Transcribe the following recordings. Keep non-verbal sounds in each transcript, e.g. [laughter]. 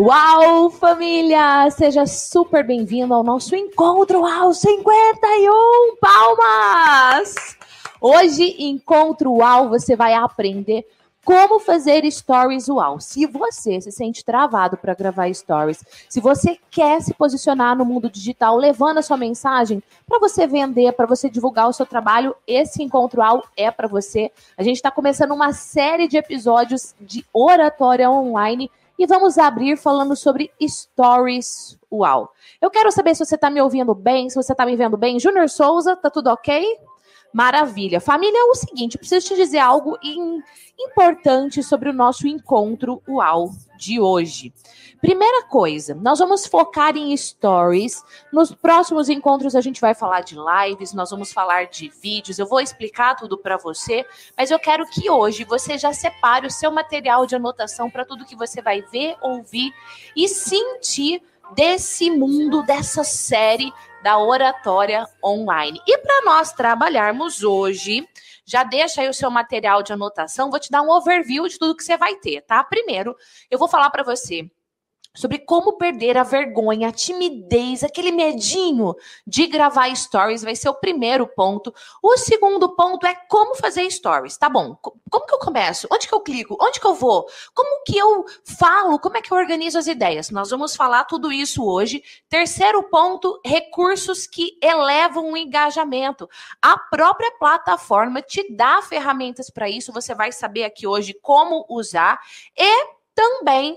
Uau, família! Seja super bem-vindo ao nosso encontro ao 51 Palmas! Hoje, encontro UAU, você vai aprender como fazer stories UAU. Se você se sente travado para gravar stories, se você quer se posicionar no mundo digital, levando a sua mensagem para você vender, para você divulgar o seu trabalho, esse encontro UAU é para você. A gente está começando uma série de episódios de oratória online e vamos abrir falando sobre stories UAU. Eu quero saber se você está me ouvindo bem, se você está me vendo bem. Júnior Souza, tá tudo ok? Maravilha. Família, é o seguinte, preciso te dizer algo importante sobre o nosso encontro UAU de hoje. Primeira coisa, nós vamos focar em stories. Nos próximos encontros a gente vai falar de lives, nós vamos falar de vídeos, eu vou explicar tudo para você, mas eu quero que hoje você já separe o seu material de anotação para tudo que você vai ver, ouvir e sentir desse mundo, dessa série da oratória online. E para nós trabalharmos hoje, já deixa aí o seu material de anotação, vou te dar um overview de tudo que você vai ter, tá? Primeiro, eu vou falar para você sobre como perder a vergonha, a timidez, aquele medinho de gravar stories, vai ser o primeiro ponto. O segundo ponto é como fazer stories, tá bom? Como que eu começo? Onde que eu clico? Onde que eu vou? Como que eu falo? Como é que eu organizo as ideias? Nós vamos falar tudo isso hoje. Terceiro ponto, recursos que elevam o engajamento. A própria plataforma te dá ferramentas para isso, você vai saber aqui hoje como usar e também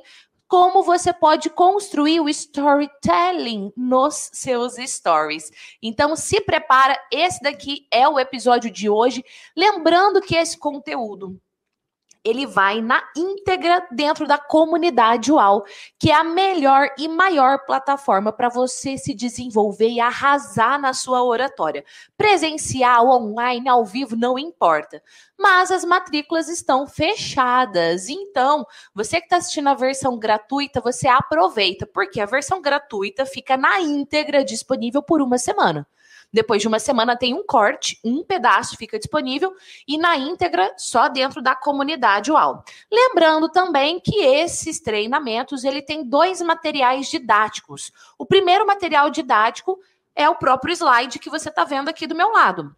como você pode construir o storytelling nos seus stories. Então, se prepara, esse daqui é o episódio de hoje. Lembrando que esse conteúdo ele vai na íntegra dentro da comunidade UAU, que é a melhor e maior plataforma para você se desenvolver e arrasar na sua oratória. Presencial, online, ao vivo, não importa. Mas as matrículas estão fechadas. Então, você que está assistindo a versão gratuita, você aproveita, porque a versão gratuita fica na íntegra disponível por uma semana. Depois de uma semana tem um corte, um pedaço fica disponível e na íntegra só dentro da comunidade UAU. Lembrando também que esses treinamentos ele tem dois materiais didáticos. O primeiro material didático é o próprio slide que você está vendo aqui do meu lado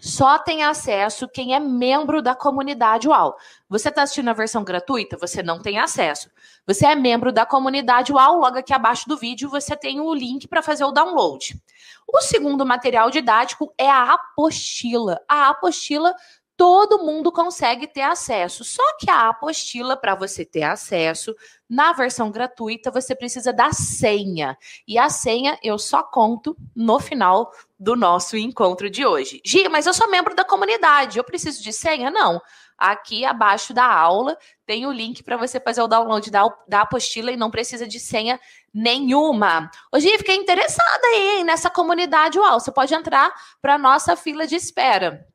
só tem acesso quem é membro da comunidade UAU. Você está assistindo a versão gratuita? Você não tem acesso. Você é membro da comunidade UAU, logo aqui abaixo do vídeo você tem o link para fazer o download. O segundo material didático é a apostila. A apostila todo mundo consegue ter acesso. Só que a apostila, para você ter acesso, na versão gratuita, você precisa da senha. E a senha eu só conto no final do nosso encontro de hoje. Gia, mas eu sou membro da comunidade, eu preciso de senha? Não. Aqui abaixo da aula tem o link para você fazer o download da, da apostila e não precisa de senha nenhuma. Hoje fiquei interessada aí hein, nessa comunidade UAU. Você pode entrar para nossa fila de espera.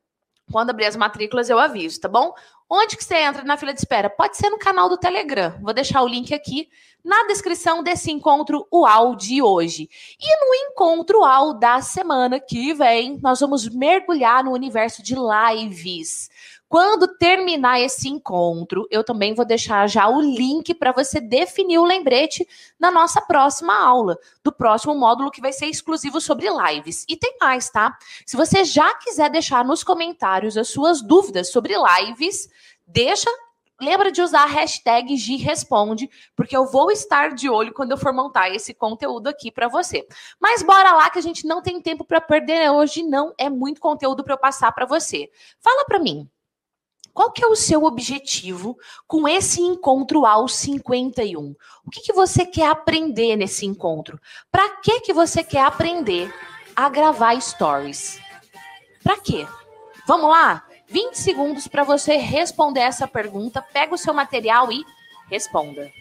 Quando abrir as matrículas, eu aviso, tá bom? Onde que você entra na fila de espera? Pode ser no canal do Telegram. Vou deixar o link aqui na descrição desse encontro UAU de hoje. E no encontro UAU da semana que vem, nós vamos mergulhar no universo de lives. Quando terminar esse encontro, eu também vou deixar já o link para você definir o lembrete na nossa próxima aula, do próximo módulo que vai ser exclusivo sobre lives. E tem mais, tá? Se você já quiser deixar nos comentários as suas dúvidas sobre lives, deixa Lembra de usar a hashtag GResponde, porque eu vou estar de olho quando eu for montar esse conteúdo aqui para você. Mas bora lá que a gente não tem tempo para perder hoje, não é muito conteúdo para eu passar para você. Fala para mim, qual que é o seu objetivo com esse encontro aos 51? O que, que você quer aprender nesse encontro? Para que, que você quer aprender a gravar stories? Para quê? Vamos lá? 20 segundos para você responder essa pergunta. Pega o seu material e responda.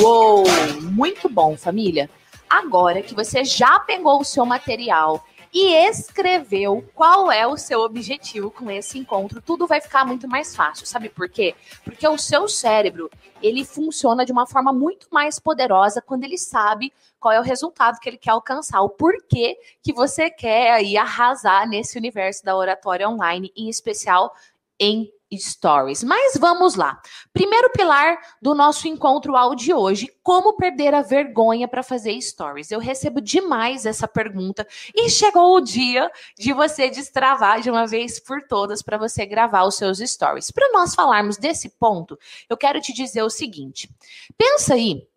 Uou, muito bom, família. Agora que você já pegou o seu material e escreveu qual é o seu objetivo com esse encontro, tudo vai ficar muito mais fácil. Sabe por quê? Porque o seu cérebro, ele funciona de uma forma muito mais poderosa quando ele sabe qual é o resultado que ele quer alcançar, o porquê que você quer aí arrasar nesse universo da oratória online, em especial em stories. Mas vamos lá. Primeiro pilar do nosso encontro ao de hoje: como perder a vergonha para fazer stories? Eu recebo demais essa pergunta e chegou o dia de você destravar de uma vez por todas para você gravar os seus stories. Para nós falarmos desse ponto, eu quero te dizer o seguinte: pensa aí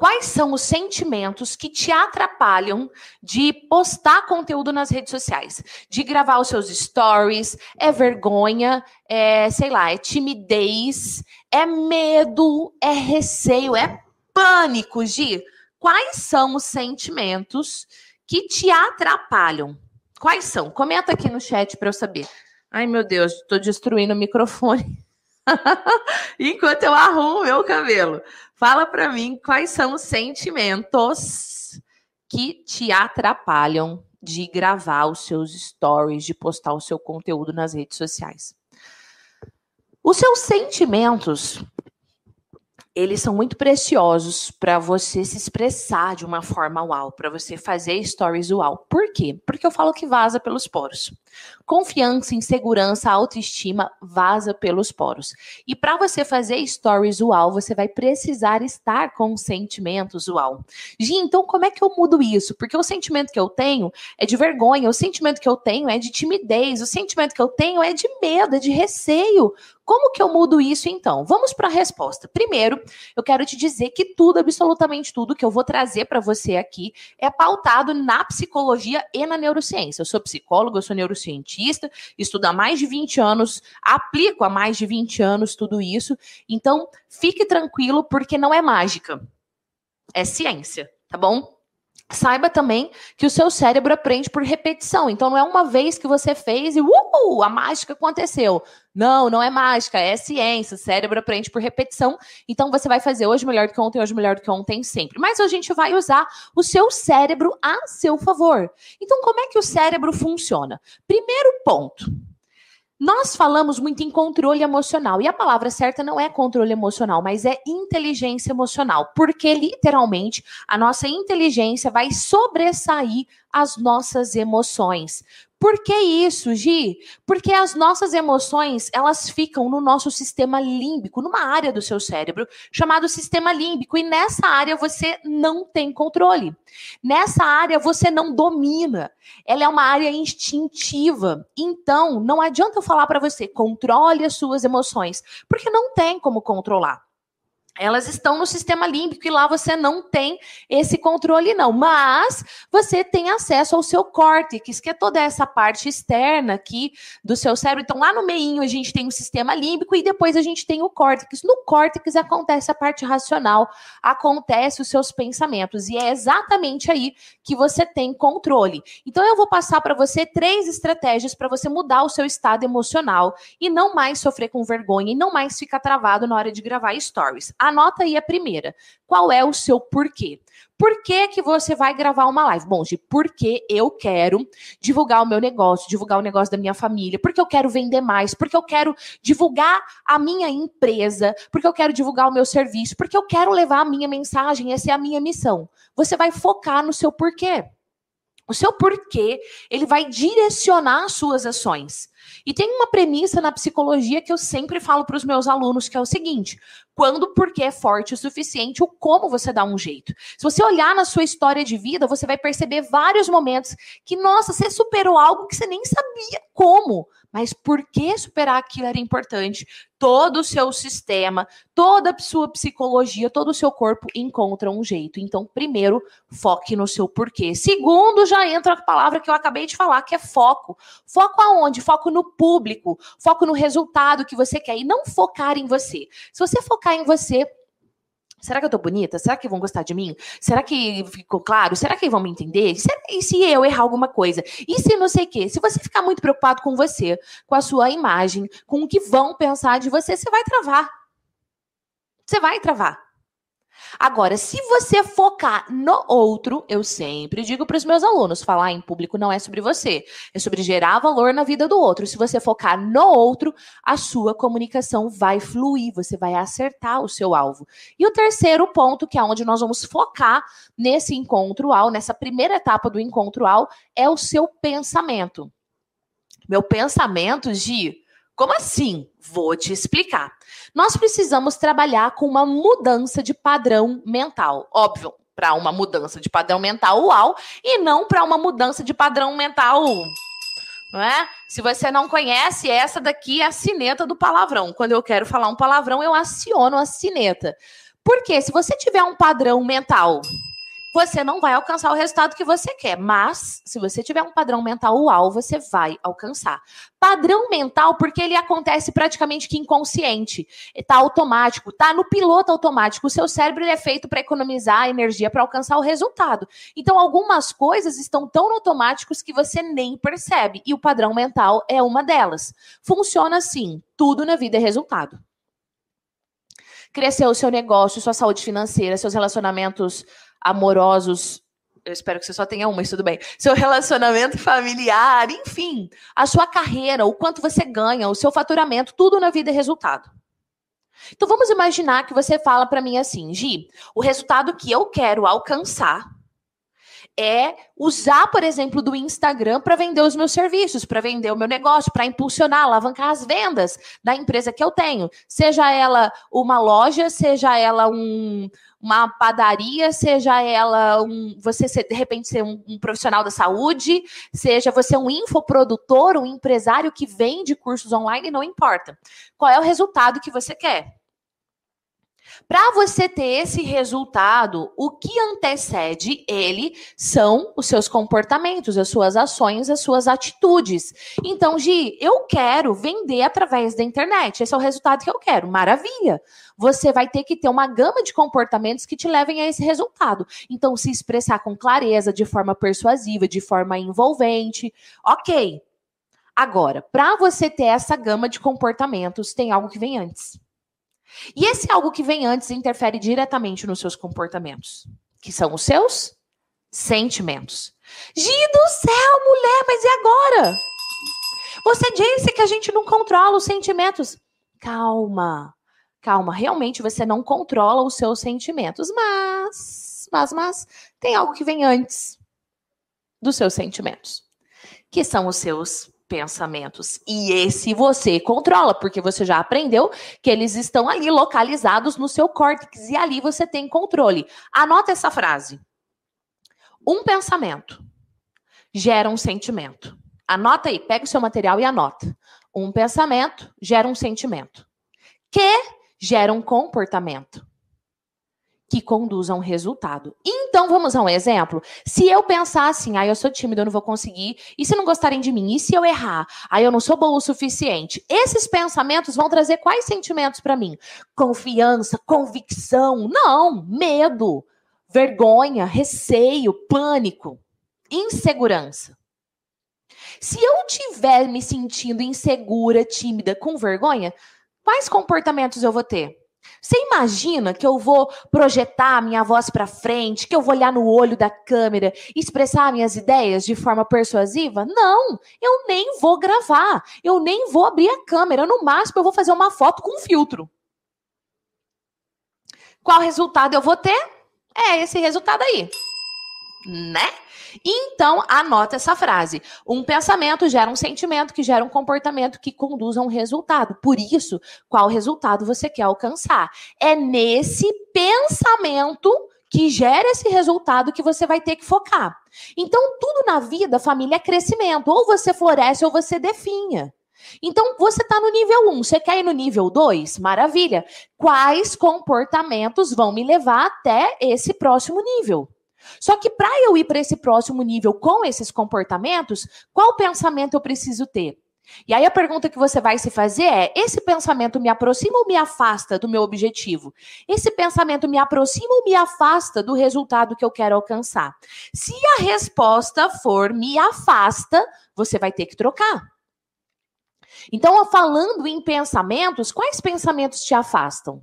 Quais são os sentimentos que te atrapalham de postar conteúdo nas redes sociais? De gravar os seus stories? É vergonha? É, sei lá, é timidez? É medo? É receio? É pânico, Gi? Quais são os sentimentos que te atrapalham? Quais são? Comenta aqui no chat para eu saber. Ai, meu Deus, estou destruindo o microfone. [laughs] Enquanto eu arrumo meu cabelo. Fala para mim quais são os sentimentos que te atrapalham de gravar os seus stories, de postar o seu conteúdo nas redes sociais. Os seus sentimentos eles são muito preciosos para você se expressar de uma forma uau, para você fazer stories uau. Por quê? Porque eu falo que vaza pelos poros. Confiança, insegurança, autoestima vaza pelos poros. E para você fazer stories uau, você vai precisar estar com sentimentos uau. Gi, então como é que eu mudo isso? Porque o sentimento que eu tenho é de vergonha, o sentimento que eu tenho é de timidez, o sentimento que eu tenho é de medo, é de receio. Como que eu mudo isso então? Vamos para a resposta. Primeiro, eu quero te dizer que tudo, absolutamente tudo que eu vou trazer para você aqui é pautado na psicologia e na neurociência. Eu sou psicóloga, eu sou neurocientista, estudo há mais de 20 anos, aplico há mais de 20 anos tudo isso. Então, fique tranquilo porque não é mágica. É ciência, tá bom? Saiba também que o seu cérebro aprende por repetição. Então, não é uma vez que você fez e uh, a mágica aconteceu. Não, não é mágica, é ciência. O cérebro aprende por repetição. Então, você vai fazer hoje melhor do que ontem, hoje melhor do que ontem, sempre. Mas a gente vai usar o seu cérebro a seu favor. Então, como é que o cérebro funciona? Primeiro ponto. Nós falamos muito em controle emocional, e a palavra certa não é controle emocional, mas é inteligência emocional, porque literalmente a nossa inteligência vai sobressair as nossas emoções. Por que isso, Gi? Porque as nossas emoções, elas ficam no nosso sistema límbico, numa área do seu cérebro chamado sistema límbico, e nessa área você não tem controle. Nessa área você não domina. Ela é uma área instintiva. Então, não adianta eu falar para você, controle as suas emoções, porque não tem como controlar elas estão no sistema límbico e lá você não tem esse controle, não. Mas você tem acesso ao seu córtex, que é toda essa parte externa aqui do seu cérebro. Então, lá no meio a gente tem o sistema límbico e depois a gente tem o córtex. No córtex acontece a parte racional, acontece os seus pensamentos. E é exatamente aí que você tem controle. Então, eu vou passar para você três estratégias para você mudar o seu estado emocional e não mais sofrer com vergonha e não mais ficar travado na hora de gravar stories. Anota aí a primeira. Qual é o seu porquê? Por que, que você vai gravar uma live? Bom, de porque eu quero divulgar o meu negócio, divulgar o negócio da minha família, porque eu quero vender mais, porque eu quero divulgar a minha empresa, porque eu quero divulgar o meu serviço, porque eu quero levar a minha mensagem, essa é a minha missão. Você vai focar no seu porquê. O seu porquê, ele vai direcionar as suas ações. E tem uma premissa na psicologia que eu sempre falo para os meus alunos, que é o seguinte: quando o porquê é forte o suficiente, o como você dá um jeito. Se você olhar na sua história de vida, você vai perceber vários momentos que, nossa, você superou algo que você nem sabia como. Mas por que superar aquilo era importante? Todo o seu sistema, toda a sua psicologia, todo o seu corpo encontra um jeito. Então, primeiro, foque no seu porquê. Segundo, já entra a palavra que eu acabei de falar, que é foco. Foco aonde? Foco no público, foco no resultado que você quer e não focar em você. Se você focar em você, Será que eu tô bonita? Será que vão gostar de mim? Será que ficou claro? Será que vão me entender? E se eu errar alguma coisa? E se não sei o quê? Se você ficar muito preocupado com você, com a sua imagem, com o que vão pensar de você, você vai travar. Você vai travar. Agora, se você focar no outro, eu sempre digo para os meus alunos: falar em público não é sobre você, é sobre gerar valor na vida do outro. Se você focar no outro, a sua comunicação vai fluir, você vai acertar o seu alvo. E o terceiro ponto, que é onde nós vamos focar nesse encontro ao, nessa primeira etapa do encontro ao, é o seu pensamento. Meu pensamento, Gi, como assim? Vou te explicar. Nós precisamos trabalhar com uma mudança de padrão mental. Óbvio, para uma mudança de padrão mental uau e não para uma mudança de padrão mental não é? Se você não conhece, essa daqui é a sineta do palavrão. Quando eu quero falar um palavrão, eu aciono a sineta. Porque se você tiver um padrão mental você não vai alcançar o resultado que você quer. Mas, se você tiver um padrão mental uau, você vai alcançar. Padrão mental, porque ele acontece praticamente que inconsciente. Está automático, está no piloto automático. O seu cérebro é feito para economizar energia para alcançar o resultado. Então, algumas coisas estão tão automáticos que você nem percebe. E o padrão mental é uma delas. Funciona assim: tudo na vida é resultado crescer o seu negócio, sua saúde financeira, seus relacionamentos amorosos. Eu espero que você só tenha um, mas tudo bem. Seu relacionamento familiar, enfim, a sua carreira, o quanto você ganha, o seu faturamento, tudo na vida é resultado. Então vamos imaginar que você fala para mim assim, Gi, o resultado que eu quero alcançar é usar, por exemplo, do Instagram para vender os meus serviços, para vender o meu negócio, para impulsionar, alavancar as vendas da empresa que eu tenho. Seja ela uma loja, seja ela um, uma padaria, seja ela um, você ser, de repente ser um, um, profissional da saúde, seja você um infoprodutor, um empresário que vende cursos online, não importa. Qual é o resultado que você quer? Para você ter esse resultado, o que antecede ele são os seus comportamentos, as suas ações, as suas atitudes. Então, Gi, eu quero vender através da internet. Esse é o resultado que eu quero. Maravilha. Você vai ter que ter uma gama de comportamentos que te levem a esse resultado. Então, se expressar com clareza, de forma persuasiva, de forma envolvente. Ok. Agora, para você ter essa gama de comportamentos, tem algo que vem antes. E esse algo que vem antes interfere diretamente nos seus comportamentos, que são os seus sentimentos. Gi do céu, mulher, mas e agora? Você disse que a gente não controla os sentimentos. Calma, calma. Realmente você não controla os seus sentimentos, mas, mas, mas, tem algo que vem antes dos seus sentimentos, que são os seus pensamentos. E esse você controla, porque você já aprendeu que eles estão ali localizados no seu córtex e ali você tem controle. Anota essa frase. Um pensamento gera um sentimento. Anota aí, pega o seu material e anota. Um pensamento gera um sentimento, que gera um comportamento que conduz a um resultado. Então, vamos a um exemplo. Se eu pensar assim, ah, eu sou tímido, eu não vou conseguir, e se não gostarem de mim? E se eu errar? Ah, eu não sou bom o suficiente. Esses pensamentos vão trazer quais sentimentos para mim? Confiança, convicção? Não, medo, vergonha, receio, pânico, insegurança. Se eu tiver me sentindo insegura, tímida, com vergonha, quais comportamentos eu vou ter? Você imagina que eu vou projetar minha voz para frente, que eu vou olhar no olho da câmera expressar minhas ideias de forma persuasiva? Não, eu nem vou gravar, eu nem vou abrir a câmera, no máximo eu vou fazer uma foto com filtro. Qual resultado eu vou ter? É esse resultado aí, né? Então, anota essa frase. Um pensamento gera um sentimento, que gera um comportamento que conduz a um resultado. Por isso, qual resultado você quer alcançar? É nesse pensamento que gera esse resultado que você vai ter que focar. Então, tudo na vida, família, é crescimento. Ou você floresce ou você definha. Então, você está no nível 1, você quer ir no nível 2? Maravilha. Quais comportamentos vão me levar até esse próximo nível? Só que para eu ir para esse próximo nível com esses comportamentos, qual pensamento eu preciso ter? E aí a pergunta que você vai se fazer é: esse pensamento me aproxima ou me afasta do meu objetivo? Esse pensamento me aproxima ou me afasta do resultado que eu quero alcançar? Se a resposta for me afasta, você vai ter que trocar. Então, falando em pensamentos, quais pensamentos te afastam?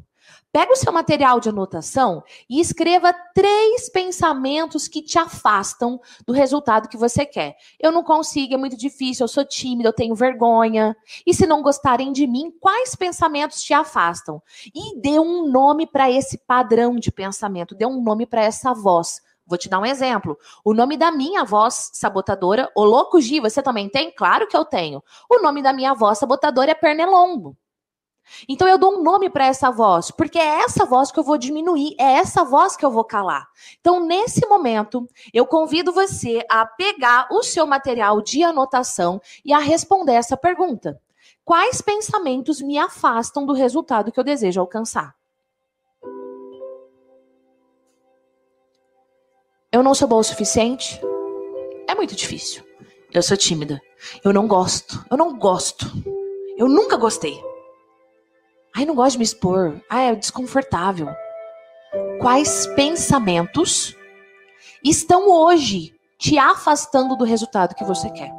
Pega o seu material de anotação e escreva três pensamentos que te afastam do resultado que você quer. Eu não consigo, é muito difícil, eu sou tímida, eu tenho vergonha. E se não gostarem de mim, quais pensamentos te afastam? E dê um nome para esse padrão de pensamento, dê um nome para essa voz. Vou te dar um exemplo. O nome da minha voz sabotadora, o louco Gi, você também tem? Claro que eu tenho. O nome da minha voz sabotadora é Pernilongo. Então eu dou um nome para essa voz, porque é essa voz que eu vou diminuir, é essa voz que eu vou calar. Então, nesse momento, eu convido você a pegar o seu material de anotação e a responder essa pergunta: Quais pensamentos me afastam do resultado que eu desejo alcançar? Eu não sou boa o suficiente? É muito difícil. Eu sou tímida. Eu não gosto. Eu não gosto. Eu nunca gostei. Ai, não gosto de me expor. Ai, é desconfortável. Quais pensamentos estão hoje te afastando do resultado que você quer?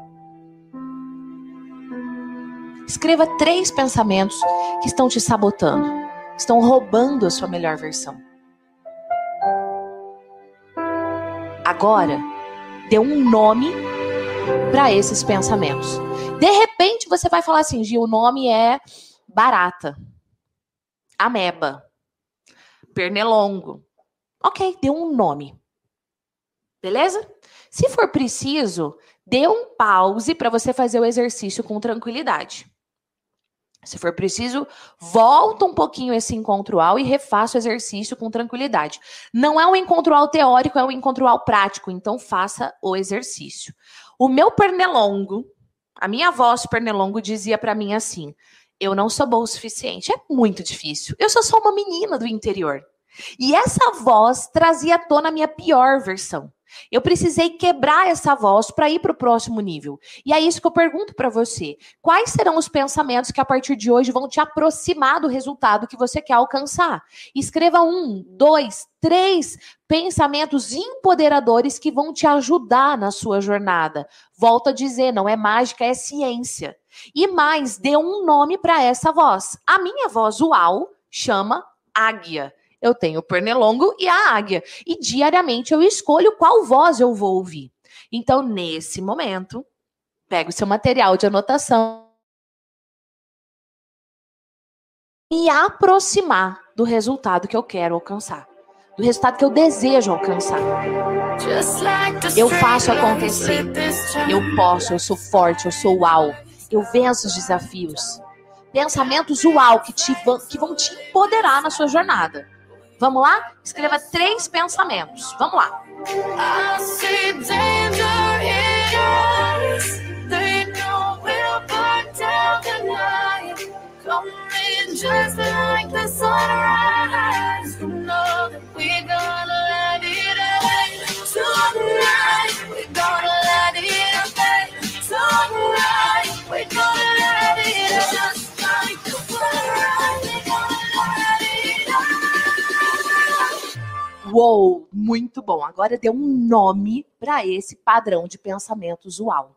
Escreva três pensamentos que estão te sabotando, estão roubando a sua melhor versão. Agora, dê um nome para esses pensamentos. De repente, você vai falar assim, Gil, o nome é barata ameba, pernilongo. Ok, dê um nome. Beleza? Se for preciso, dê um pause para você fazer o exercício com tranquilidade. Se for preciso, volta um pouquinho esse encontro ao e refaça o exercício com tranquilidade. Não é um encontro ao teórico, é um encontro ao prático, então faça o exercício. O meu pernilongo, a minha voz pernilongo dizia para mim assim: eu não sou boa o suficiente. É muito difícil. Eu sou só uma menina do interior. E essa voz trazia à tona a minha pior versão. Eu precisei quebrar essa voz para ir para o próximo nível. E é isso que eu pergunto para você. Quais serão os pensamentos que a partir de hoje vão te aproximar do resultado que você quer alcançar? Escreva um, dois, três pensamentos empoderadores que vão te ajudar na sua jornada. Volto a dizer, não é mágica, é ciência. E mais, dê um nome para essa voz. A minha voz uau chama águia. Eu tenho o pernilongo e a águia. E diariamente eu escolho qual voz eu vou ouvir. Então, nesse momento, pega o seu material de anotação e aproximar do resultado que eu quero alcançar, do resultado que eu desejo alcançar. Eu faço acontecer. Eu posso, eu sou forte, eu sou uau. Eu venço os desafios. Pensamentos uau que, te, que vão te empoderar na sua jornada. Vamos lá? Escreva três pensamentos. Vamos lá. just like the sunrise. You know that we're gonna Uou, muito bom. Agora dê um nome para esse padrão de pensamentos uau.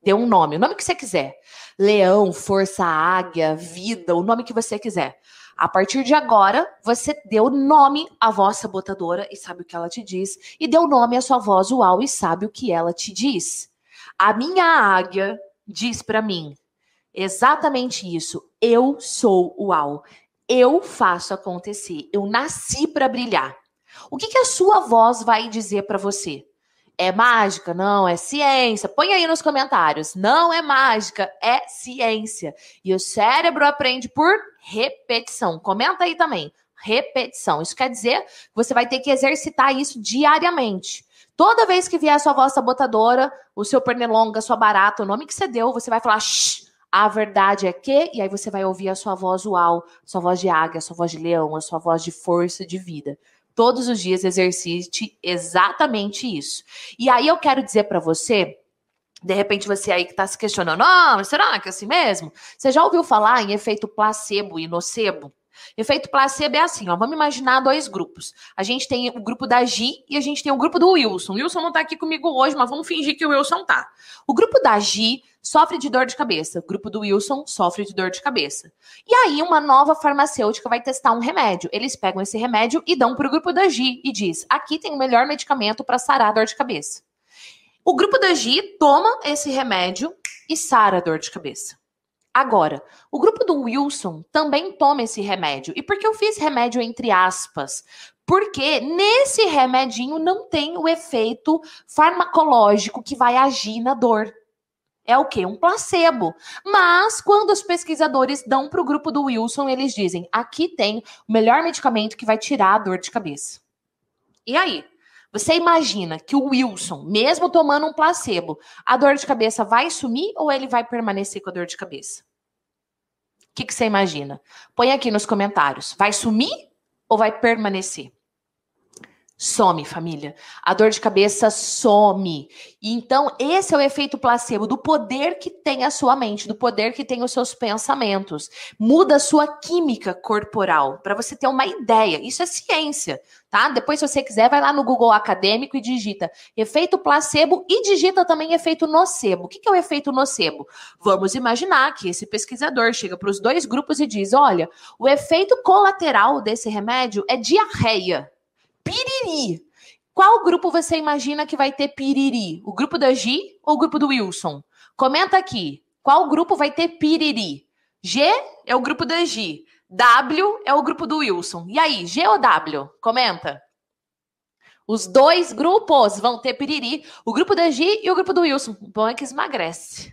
Dê um nome, o nome que você quiser. Leão, força, águia, vida, o nome que você quiser. A partir de agora, você deu nome à voz sabotadora e sabe o que ela te diz, e deu nome à sua voz uau e sabe o que ela te diz. A minha águia diz para mim exatamente isso. Eu sou uau. Eu faço acontecer. Eu nasci para brilhar. O que, que a sua voz vai dizer para você? É mágica? Não, é ciência. Põe aí nos comentários. Não é mágica, é ciência. E o cérebro aprende por repetição. Comenta aí também. Repetição. Isso quer dizer que você vai ter que exercitar isso diariamente. Toda vez que vier a sua voz sabotadora, o seu pernilonga, a sua barata, o nome que você deu, você vai falar Shh, a verdade é que, e aí você vai ouvir a sua voz uau, sua voz de águia, sua voz de leão, a sua voz de força de vida todos os dias exercite exatamente isso. E aí eu quero dizer para você, de repente você aí que está se questionando, ah, mas será que é assim mesmo? Você já ouviu falar em efeito placebo e nocebo? Efeito placebo é assim, ó. Vamos imaginar dois grupos. A gente tem o grupo da Gi e a gente tem o grupo do Wilson. O Wilson não tá aqui comigo hoje, mas vamos fingir que o Wilson tá. O grupo da Gi sofre de dor de cabeça. O grupo do Wilson sofre de dor de cabeça. E aí, uma nova farmacêutica vai testar um remédio. Eles pegam esse remédio e dão pro grupo da Gi e diz: aqui tem o melhor medicamento para sarar a dor de cabeça. O grupo da Gi toma esse remédio e sara a dor de cabeça. Agora, o grupo do Wilson também toma esse remédio. E por que eu fiz remédio entre aspas? Porque nesse remedinho não tem o efeito farmacológico que vai agir na dor. É o que? Um placebo. Mas quando os pesquisadores dão para o grupo do Wilson, eles dizem: aqui tem o melhor medicamento que vai tirar a dor de cabeça. E aí? Você imagina que o Wilson, mesmo tomando um placebo, a dor de cabeça vai sumir ou ele vai permanecer com a dor de cabeça? O que, que você imagina? Põe aqui nos comentários. Vai sumir ou vai permanecer? Some, família. A dor de cabeça some. E então, esse é o efeito placebo do poder que tem a sua mente, do poder que tem os seus pensamentos. Muda a sua química corporal, para você ter uma ideia. Isso é ciência, tá? Depois, se você quiser, vai lá no Google Acadêmico e digita efeito placebo e digita também efeito nocebo. O que é o efeito nocebo? Vamos imaginar que esse pesquisador chega para os dois grupos e diz: olha, o efeito colateral desse remédio é diarreia piriri. Qual grupo você imagina que vai ter piriri? O grupo da Gi ou o grupo do Wilson? Comenta aqui. Qual grupo vai ter piriri? G é o grupo da Gi. W é o grupo do Wilson. E aí, G ou W? Comenta. Os dois grupos vão ter piriri. O grupo da Gi e o grupo do Wilson. O bom é que emagrece.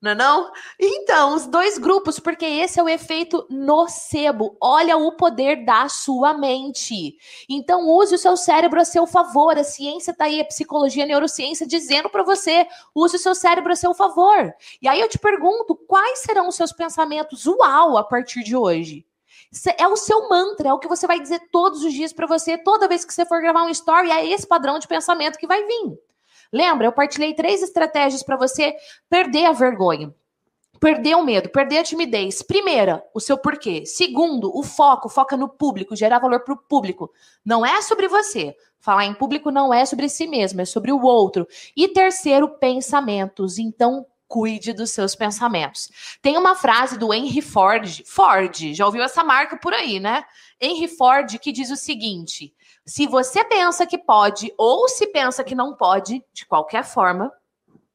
Não é não? Então, os dois grupos, porque esse é o efeito nocebo. Olha o poder da sua mente. Então, use o seu cérebro a seu favor. A ciência tá aí, a psicologia, a neurociência dizendo para você, use o seu cérebro a seu favor. E aí eu te pergunto, quais serão os seus pensamentos uau a partir de hoje? É o seu mantra, é o que você vai dizer todos os dias para você, toda vez que você for gravar um story, é esse padrão de pensamento que vai vir. Lembra? Eu partilhei três estratégias para você perder a vergonha. Perder o medo, perder a timidez. Primeira, o seu porquê. Segundo, o foco, foca no público, gerar valor para o público. Não é sobre você. Falar em público não é sobre si mesmo, é sobre o outro. E terceiro, pensamentos. Então, cuide dos seus pensamentos. Tem uma frase do Henry Ford, Ford, já ouviu essa marca por aí, né? Henry Ford que diz o seguinte: se você pensa que pode ou se pensa que não pode, de qualquer forma,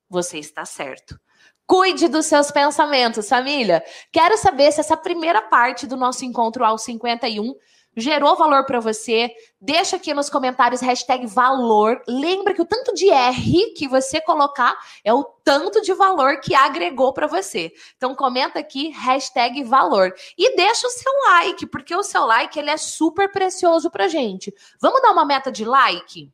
você está certo. Cuide dos seus pensamentos, família. Quero saber se essa primeira parte do nosso encontro ao 51 gerou valor para você, deixa aqui nos comentários hashtag valor. Lembra que o tanto de R que você colocar é o tanto de valor que agregou para você. Então comenta aqui hashtag valor e deixa o seu like, porque o seu like ele é super precioso para gente. Vamos dar uma meta de like?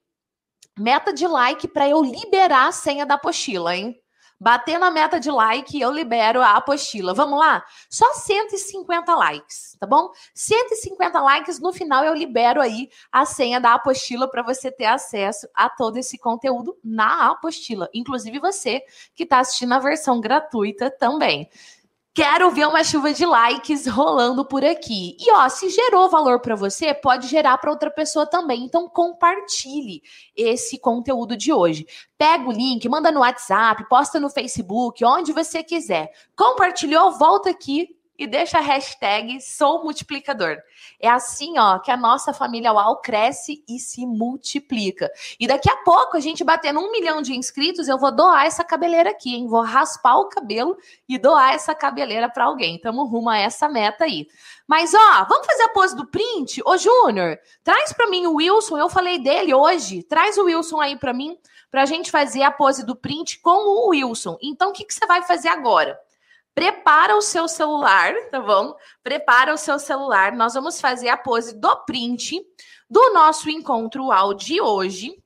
Meta de like para eu liberar a senha da apostila, hein? Batendo a meta de like, eu libero a apostila. Vamos lá? Só 150 likes, tá bom? 150 likes, no final eu libero aí a senha da apostila para você ter acesso a todo esse conteúdo na apostila. Inclusive você que está assistindo a versão gratuita também. Quero ver uma chuva de likes rolando por aqui. E ó, se gerou valor para você, pode gerar para outra pessoa também. Então compartilhe esse conteúdo de hoje. Pega o link, manda no WhatsApp, posta no Facebook, onde você quiser. Compartilhou, volta aqui e deixa a hashtag sou multiplicador. É assim, ó, que a nossa família UAU cresce e se multiplica. E daqui a pouco, a gente batendo um milhão de inscritos, eu vou doar essa cabeleira aqui, hein? Vou raspar o cabelo e doar essa cabeleira para alguém. Tamo rumo a essa meta aí. Mas, ó, vamos fazer a pose do print? Ô, Júnior, traz para mim o Wilson, eu falei dele hoje. Traz o Wilson aí para mim, pra gente fazer a pose do print com o Wilson. Então, o que, que você vai fazer agora? Prepara o seu celular, tá bom? Prepara o seu celular. Nós vamos fazer a pose do print do nosso encontro ao de hoje.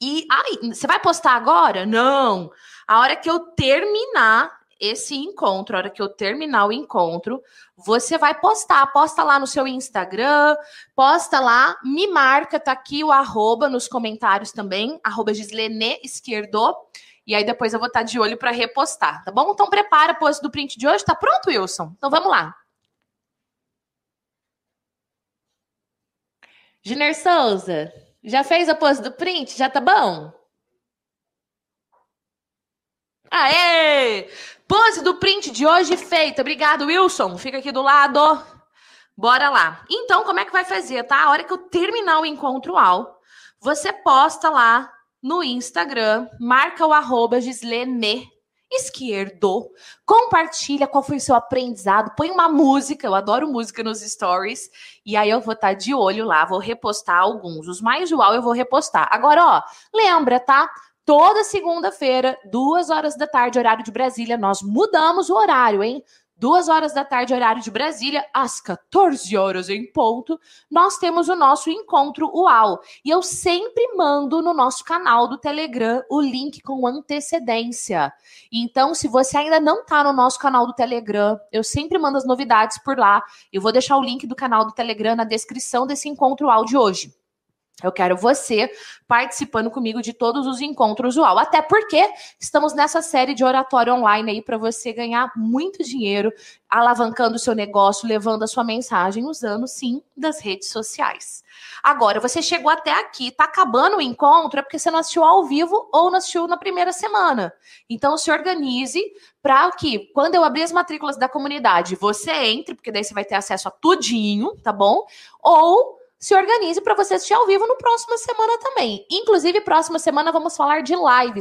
E ai, você vai postar agora? Não. A hora que eu terminar esse encontro, a hora que eu terminar o encontro, você vai postar. Posta lá no seu Instagram, posta lá, me marca, tá aqui o arroba nos comentários também, arroba Gislene Esquerdo. E aí depois eu vou estar de olho para repostar, tá bom? Então prepara a pose do print de hoje. Tá pronto, Wilson? Então vamos lá. Giner Souza, já fez a pose do print? Já tá bom? Aê! Pose do print de hoje feita. Obrigado, Wilson. Fica aqui do lado. Bora lá. Então, como é que vai fazer, tá? A hora que eu terminar o encontro ao, você posta lá no Instagram, marca o arroba Gislene esquerdo, compartilha qual foi o seu aprendizado, põe uma música, eu adoro música nos stories, e aí eu vou estar tá de olho lá, vou repostar alguns, os mais uau eu vou repostar. Agora, ó, lembra, tá? Toda segunda-feira, duas horas da tarde, horário de Brasília, nós mudamos o horário, hein? Duas horas da tarde, horário de Brasília, às 14 horas em ponto, nós temos o nosso encontro UAU. E eu sempre mando no nosso canal do Telegram o link com antecedência. Então, se você ainda não está no nosso canal do Telegram, eu sempre mando as novidades por lá. Eu vou deixar o link do canal do Telegram na descrição desse encontro UAU de hoje. Eu quero você participando comigo de todos os encontros UAU. Até porque estamos nessa série de oratório online aí para você ganhar muito dinheiro, alavancando o seu negócio, levando a sua mensagem, usando sim das redes sociais. Agora, você chegou até aqui, tá acabando o encontro, é porque você não assistiu ao vivo ou não assistiu na primeira semana. Então, se organize para que, quando eu abrir as matrículas da comunidade, você entre, porque daí você vai ter acesso a tudinho, tá bom? Ou se organize para você assistir ao vivo no próxima semana também. Inclusive, próxima semana vamos falar de lives.